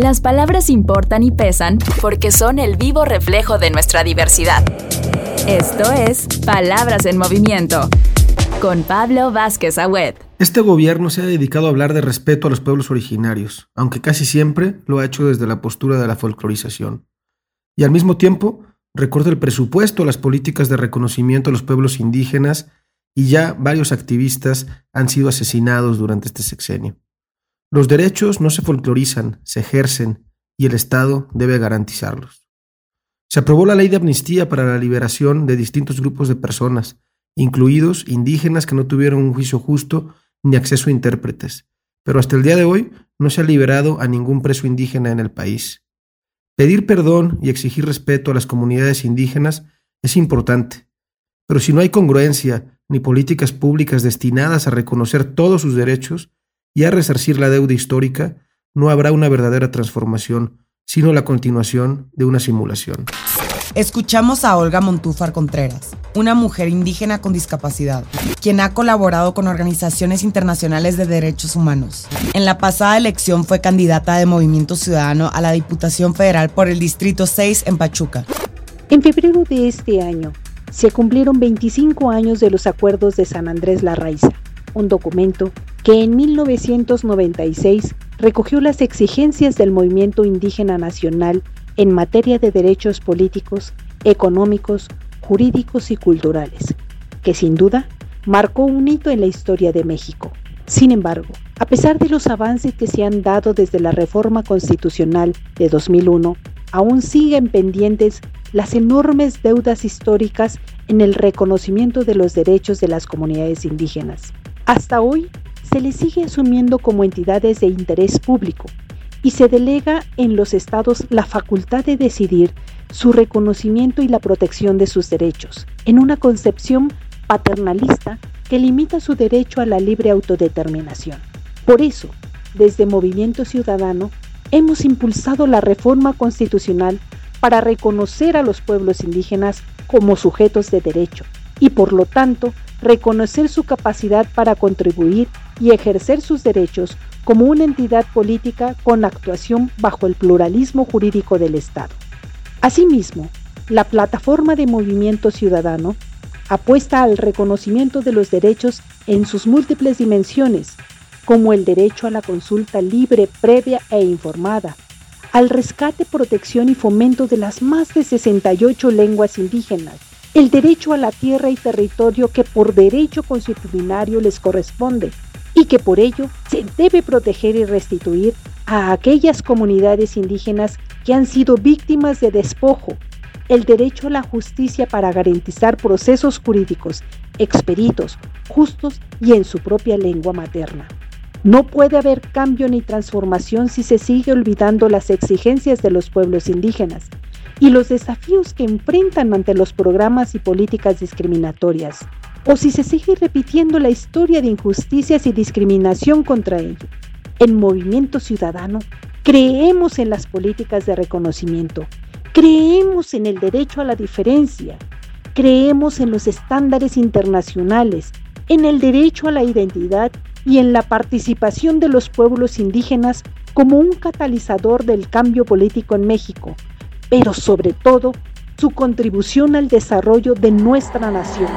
Las palabras importan y pesan porque son el vivo reflejo de nuestra diversidad. Esto es Palabras en Movimiento con Pablo Vázquez Agüed. Este gobierno se ha dedicado a hablar de respeto a los pueblos originarios, aunque casi siempre lo ha hecho desde la postura de la folclorización. Y al mismo tiempo, recorta el presupuesto a las políticas de reconocimiento a los pueblos indígenas y ya varios activistas han sido asesinados durante este sexenio. Los derechos no se folclorizan, se ejercen y el Estado debe garantizarlos. Se aprobó la ley de amnistía para la liberación de distintos grupos de personas, incluidos indígenas que no tuvieron un juicio justo ni acceso a intérpretes, pero hasta el día de hoy no se ha liberado a ningún preso indígena en el país. Pedir perdón y exigir respeto a las comunidades indígenas es importante, pero si no hay congruencia ni políticas públicas destinadas a reconocer todos sus derechos, y a resarcir la deuda histórica, no habrá una verdadera transformación, sino la continuación de una simulación. Escuchamos a Olga Montúfar Contreras, una mujer indígena con discapacidad, quien ha colaborado con organizaciones internacionales de derechos humanos. En la pasada elección fue candidata de Movimiento Ciudadano a la Diputación Federal por el Distrito 6 en Pachuca. En febrero de este año, se cumplieron 25 años de los acuerdos de San Andrés La Raiza, un documento que en 1996 recogió las exigencias del movimiento indígena nacional en materia de derechos políticos, económicos, jurídicos y culturales, que sin duda marcó un hito en la historia de México. Sin embargo, a pesar de los avances que se han dado desde la reforma constitucional de 2001, aún siguen pendientes las enormes deudas históricas en el reconocimiento de los derechos de las comunidades indígenas. Hasta hoy se les sigue asumiendo como entidades de interés público y se delega en los estados la facultad de decidir su reconocimiento y la protección de sus derechos, en una concepción paternalista que limita su derecho a la libre autodeterminación. Por eso, desde Movimiento Ciudadano, hemos impulsado la reforma constitucional para reconocer a los pueblos indígenas como sujetos de derecho y por lo tanto reconocer su capacidad para contribuir y ejercer sus derechos como una entidad política con actuación bajo el pluralismo jurídico del Estado. Asimismo, la plataforma de movimiento ciudadano apuesta al reconocimiento de los derechos en sus múltiples dimensiones, como el derecho a la consulta libre, previa e informada, al rescate, protección y fomento de las más de 68 lenguas indígenas, el derecho a la tierra y territorio que por derecho constitucionario les corresponde y que por ello se debe proteger y restituir a aquellas comunidades indígenas que han sido víctimas de despojo, el derecho a la justicia para garantizar procesos jurídicos expeditos, justos y en su propia lengua materna. No puede haber cambio ni transformación si se sigue olvidando las exigencias de los pueblos indígenas y los desafíos que enfrentan ante los programas y políticas discriminatorias, o si se sigue repitiendo la historia de injusticias y discriminación contra ellos. En Movimiento Ciudadano creemos en las políticas de reconocimiento, creemos en el derecho a la diferencia, creemos en los estándares internacionales, en el derecho a la identidad y en la participación de los pueblos indígenas como un catalizador del cambio político en México pero sobre todo su contribución al desarrollo de nuestra nación.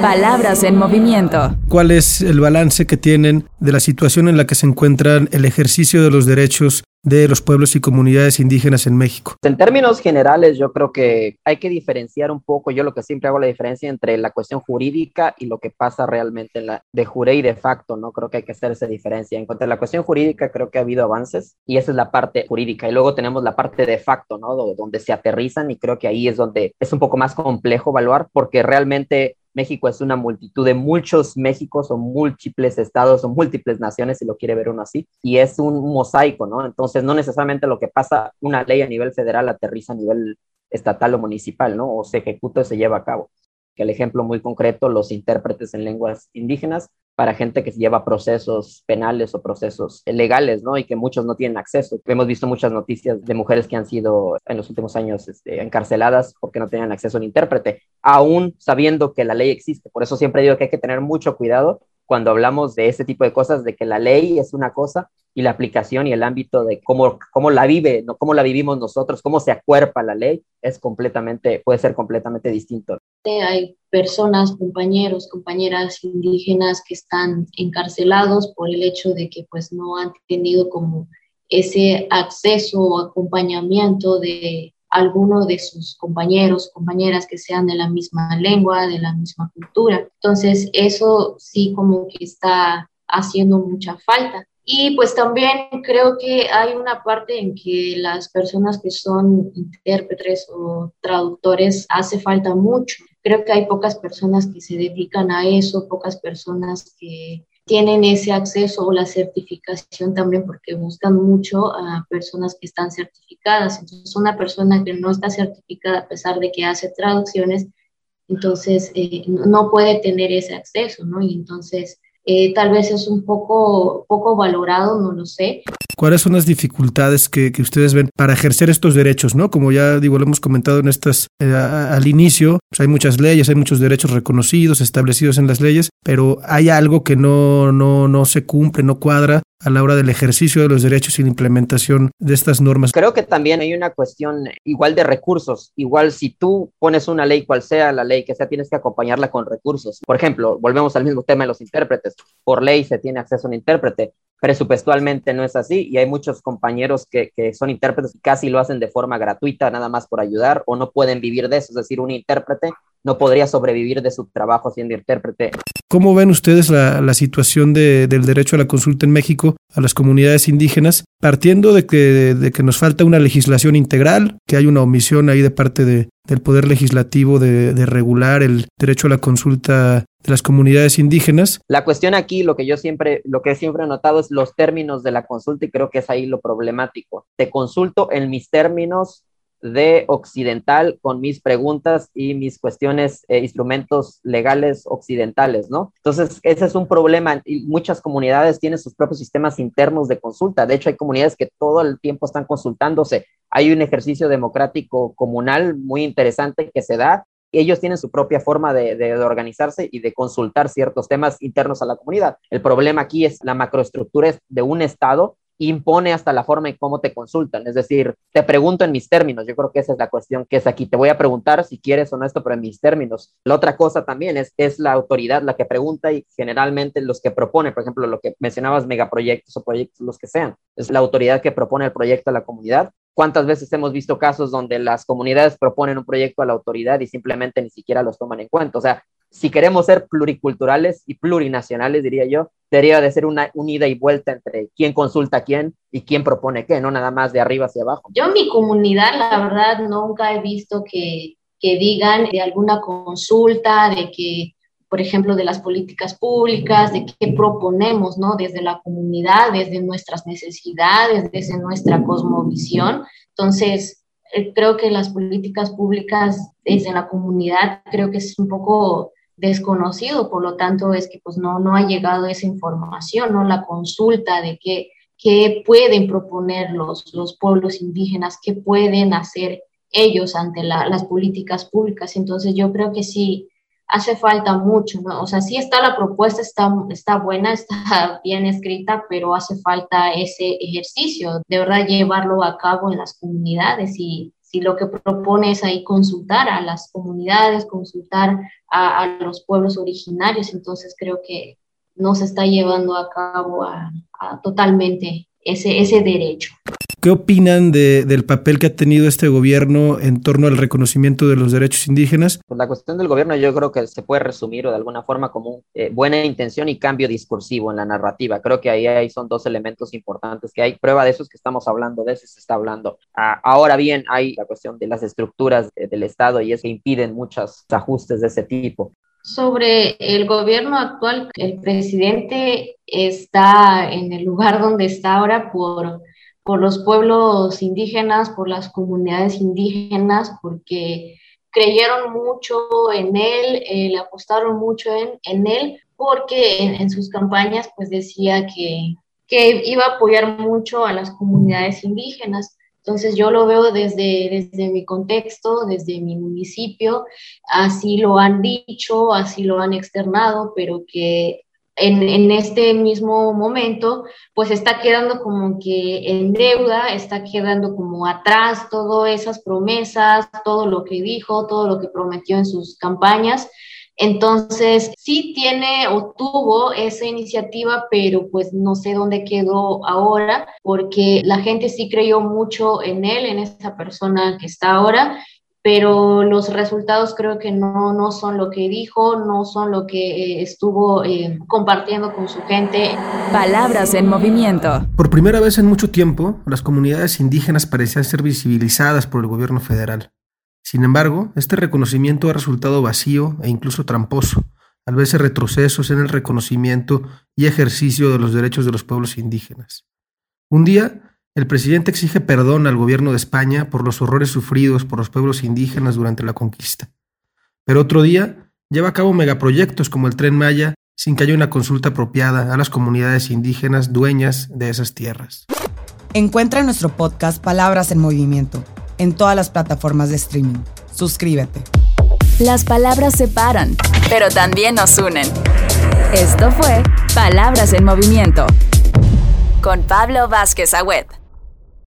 Palabras en movimiento. ¿Cuál es el balance que tienen de la situación en la que se encuentran el ejercicio de los derechos de los pueblos y comunidades indígenas en México? En términos generales, yo creo que hay que diferenciar un poco, yo lo que siempre hago la diferencia entre la cuestión jurídica y lo que pasa realmente en la de jure y de facto, ¿no? Creo que hay que hacer esa diferencia. En cuanto a la cuestión jurídica, creo que ha habido avances y esa es la parte jurídica. Y luego tenemos la parte de facto, ¿no? Donde se aterrizan y creo que ahí es donde es un poco más complejo evaluar porque realmente México es una multitud de muchos Méxicos o múltiples estados o múltiples naciones, si lo quiere ver uno así, y es un mosaico, ¿no? Entonces, no necesariamente lo que pasa, una ley a nivel federal aterriza a nivel estatal o municipal, ¿no? O se ejecuta o se lleva a cabo que el ejemplo muy concreto, los intérpretes en lenguas indígenas para gente que lleva procesos penales o procesos legales, ¿no? Y que muchos no tienen acceso. Hemos visto muchas noticias de mujeres que han sido en los últimos años este, encarceladas porque no tenían acceso a un intérprete, aún sabiendo que la ley existe. Por eso siempre digo que hay que tener mucho cuidado cuando hablamos de ese tipo de cosas, de que la ley es una cosa y la aplicación y el ámbito de cómo, cómo la vive, ¿no? cómo la vivimos nosotros, cómo se acuerpa la ley, es completamente, puede ser completamente distinto. Hay personas, compañeros, compañeras indígenas que están encarcelados por el hecho de que pues no han tenido como ese acceso o acompañamiento de alguno de sus compañeros, compañeras que sean de la misma lengua, de la misma cultura. Entonces, eso sí como que está haciendo mucha falta. Y pues también creo que hay una parte en que las personas que son intérpretes o traductores hace falta mucho. Creo que hay pocas personas que se dedican a eso, pocas personas que tienen ese acceso o la certificación también porque buscan mucho a personas que están certificadas. Entonces, una persona que no está certificada a pesar de que hace traducciones, entonces eh, no puede tener ese acceso, ¿no? Y entonces eh, tal vez es un poco, poco valorado, no lo sé. ¿Cuáles son las dificultades que, que, ustedes ven para ejercer estos derechos? ¿no? Como ya digo, lo hemos comentado en estas eh, al inicio, pues hay muchas leyes, hay muchos derechos reconocidos, establecidos en las leyes, pero hay algo que no, no, no se cumple, no cuadra a la hora del ejercicio de los derechos y la implementación de estas normas. Creo que también hay una cuestión igual de recursos. Igual si tú pones una ley, cual sea la ley que sea, tienes que acompañarla con recursos. Por ejemplo, volvemos al mismo tema de los intérpretes. Por ley se tiene acceso a un intérprete. Presupuestualmente no es así y hay muchos compañeros que, que son intérpretes y casi lo hacen de forma gratuita, nada más por ayudar o no pueden vivir de eso. Es decir, un intérprete no podría sobrevivir de su trabajo siendo intérprete. ¿Cómo ven ustedes la, la situación de, del derecho a la consulta en México a las comunidades indígenas, partiendo de que, de que nos falta una legislación integral, que hay una omisión ahí de parte de, del Poder Legislativo de, de regular el derecho a la consulta de las comunidades indígenas. La cuestión aquí, lo que yo siempre, lo que siempre he notado es los términos de la consulta y creo que es ahí lo problemático. Te consulto en mis términos de occidental con mis preguntas y mis cuestiones, eh, instrumentos legales occidentales, ¿no? Entonces, ese es un problema y muchas comunidades tienen sus propios sistemas internos de consulta. De hecho, hay comunidades que todo el tiempo están consultándose. Hay un ejercicio democrático comunal muy interesante que se da. Ellos tienen su propia forma de, de, de organizarse y de consultar ciertos temas internos a la comunidad. El problema aquí es la macroestructura de un Estado impone hasta la forma en cómo te consultan. Es decir, te pregunto en mis términos. Yo creo que esa es la cuestión que es aquí. Te voy a preguntar si quieres o no esto, pero en mis términos. La otra cosa también es, es la autoridad la que pregunta y generalmente los que proponen, por ejemplo, lo que mencionabas, megaproyectos o proyectos, los que sean, es la autoridad que propone el proyecto a la comunidad. ¿Cuántas veces hemos visto casos donde las comunidades proponen un proyecto a la autoridad y simplemente ni siquiera los toman en cuenta? O sea, si queremos ser pluriculturales y plurinacionales, diría yo, debería de ser una, ida y vuelta entre quién consulta quién y quién propone qué, no nada más de arriba hacia abajo. Yo en mi comunidad, la verdad, nunca he visto que, que digan de alguna consulta, de que, por ejemplo, de las políticas públicas, de qué proponemos, ¿no? Desde la comunidad, desde nuestras necesidades, desde nuestra cosmovisión. Entonces, eh, creo que las políticas públicas desde la comunidad, creo que es un poco desconocido, por lo tanto es que pues no, no ha llegado esa información, ¿no? La consulta de qué, qué pueden proponer los, los pueblos indígenas, qué pueden hacer ellos ante la, las políticas públicas. Entonces yo creo que sí hace falta mucho, ¿no? O sea, sí está la propuesta, está, está buena, está bien escrita, pero hace falta ese ejercicio, de verdad llevarlo a cabo en las comunidades y si lo que propone es ahí consultar a las comunidades, consultar a, los pueblos originarios, entonces creo que no se está llevando a cabo a totalmente ese, ese derecho. ¿Qué opinan de, del papel que ha tenido este gobierno en torno al reconocimiento de los derechos indígenas? Pues la cuestión del gobierno yo creo que se puede resumir de alguna forma como eh, buena intención y cambio discursivo en la narrativa. Creo que ahí, ahí son dos elementos importantes que hay. Prueba de eso es que estamos hablando, de eso se está hablando. Ah, ahora bien, hay la cuestión de las estructuras de, del Estado y es que impiden muchos ajustes de ese tipo. Sobre el gobierno actual, el presidente está en el lugar donde está ahora por por los pueblos indígenas, por las comunidades indígenas, porque creyeron mucho en él, eh, le apostaron mucho en, en él, porque en, en, sus campañas pues decía que, que iba a apoyar mucho a las comunidades indígenas. Entonces yo lo veo desde, desde mi contexto, desde mi municipio, así lo han dicho, así lo han externado, pero que en, en, este mismo momento, pues está quedando como que en deuda, está quedando como atrás todas esas promesas, todo lo que dijo, todo lo que prometió en sus campañas. Entonces, sí tiene o tuvo esa iniciativa, pero pues no sé dónde quedó ahora, porque la gente sí creyó mucho en él, en esa persona que está ahora, pero los resultados creo que no, no son lo que dijo, no son lo que eh, estuvo eh, compartiendo con su gente. Palabras en movimiento. Por primera vez en mucho tiempo, las comunidades indígenas parecían ser visibilizadas por el gobierno federal. Sin embargo, este reconocimiento ha resultado vacío e incluso tramposo, al verse retrocesos en el reconocimiento y ejercicio de los derechos de los pueblos indígenas. Un día, el presidente exige perdón al gobierno de España por los horrores sufridos por los pueblos indígenas durante la conquista. Pero otro día, lleva a cabo megaproyectos como el tren Maya sin que haya una consulta apropiada a las comunidades indígenas dueñas de esas tierras. Encuentra nuestro podcast Palabras en Movimiento en todas las plataformas de streaming. Suscríbete. Las palabras separan, pero también nos unen. Esto fue Palabras en Movimiento con Pablo Vázquez Agüed.